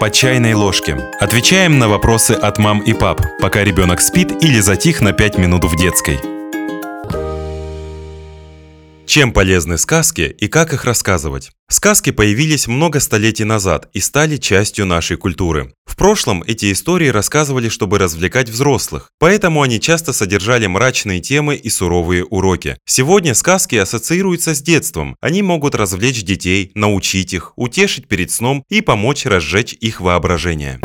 По чайной ложке. Отвечаем на вопросы от мам и пап, пока ребенок спит или затих на 5 минут в детской. Чем полезны сказки и как их рассказывать? Сказки появились много столетий назад и стали частью нашей культуры. В прошлом эти истории рассказывали, чтобы развлекать взрослых, поэтому они часто содержали мрачные темы и суровые уроки. Сегодня сказки ассоциируются с детством. Они могут развлечь детей, научить их, утешить перед сном и помочь разжечь их воображение.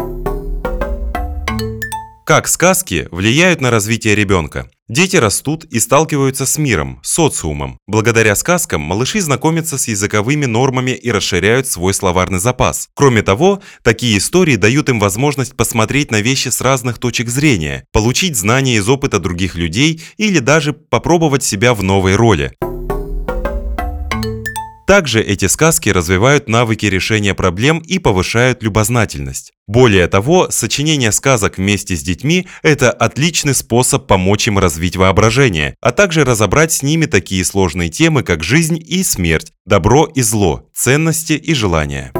Как сказки влияют на развитие ребенка? Дети растут и сталкиваются с миром, социумом. Благодаря сказкам малыши знакомятся с языковыми нормами и расширяют свой словарный запас. Кроме того, такие истории дают им возможность посмотреть на вещи с разных точек зрения, получить знания из опыта других людей или даже попробовать себя в новой роли. Также эти сказки развивают навыки решения проблем и повышают любознательность. Более того, сочинение сказок вместе с детьми – это отличный способ помочь им развить воображение, а также разобрать с ними такие сложные темы, как жизнь и смерть, добро и зло, ценности и желания.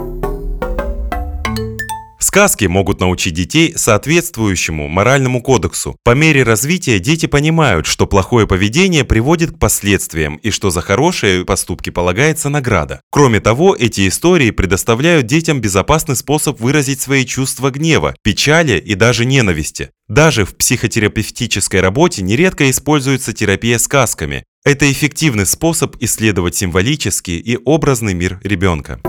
Сказки могут научить детей соответствующему моральному кодексу. По мере развития дети понимают, что плохое поведение приводит к последствиям и что за хорошие поступки полагается награда. Кроме того, эти истории предоставляют детям безопасный способ выразить свои чувства гнева, печали и даже ненависти. Даже в психотерапевтической работе нередко используется терапия сказками. Это эффективный способ исследовать символический и образный мир ребенка.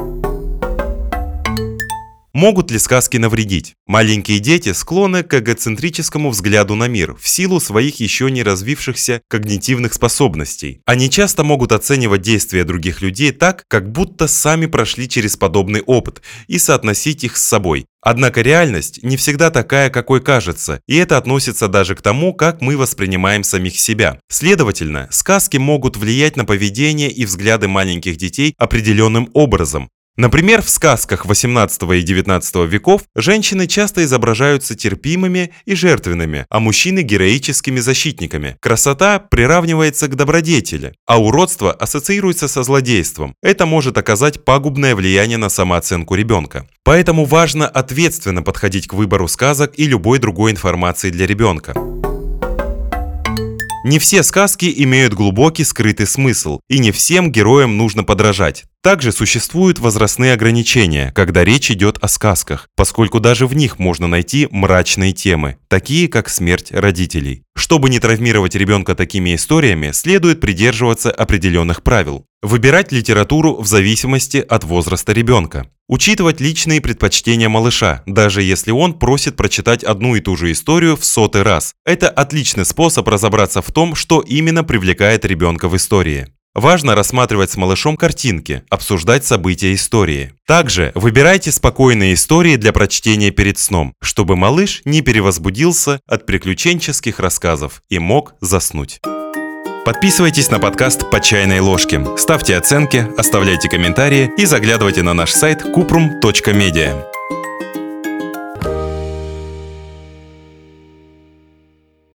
Могут ли сказки навредить? Маленькие дети склонны к эгоцентрическому взгляду на мир в силу своих еще не развившихся когнитивных способностей. Они часто могут оценивать действия других людей так, как будто сами прошли через подобный опыт и соотносить их с собой. Однако реальность не всегда такая, какой кажется, и это относится даже к тому, как мы воспринимаем самих себя. Следовательно, сказки могут влиять на поведение и взгляды маленьких детей определенным образом, Например, в сказках 18 и 19 веков женщины часто изображаются терпимыми и жертвенными, а мужчины – героическими защитниками. Красота приравнивается к добродетели, а уродство ассоциируется со злодейством. Это может оказать пагубное влияние на самооценку ребенка. Поэтому важно ответственно подходить к выбору сказок и любой другой информации для ребенка. Не все сказки имеют глубокий скрытый смысл, и не всем героям нужно подражать. Также существуют возрастные ограничения, когда речь идет о сказках, поскольку даже в них можно найти мрачные темы, такие как смерть родителей. Чтобы не травмировать ребенка такими историями, следует придерживаться определенных правил. Выбирать литературу в зависимости от возраста ребенка. Учитывать личные предпочтения малыша, даже если он просит прочитать одну и ту же историю в сотый раз. Это отличный способ разобраться в том, что именно привлекает ребенка в истории. Важно рассматривать с малышом картинки, обсуждать события истории. Также выбирайте спокойные истории для прочтения перед сном, чтобы малыш не перевозбудился от приключенческих рассказов и мог заснуть. Подписывайтесь на подкаст «По чайной ложке», ставьте оценки, оставляйте комментарии и заглядывайте на наш сайт kuprum.media.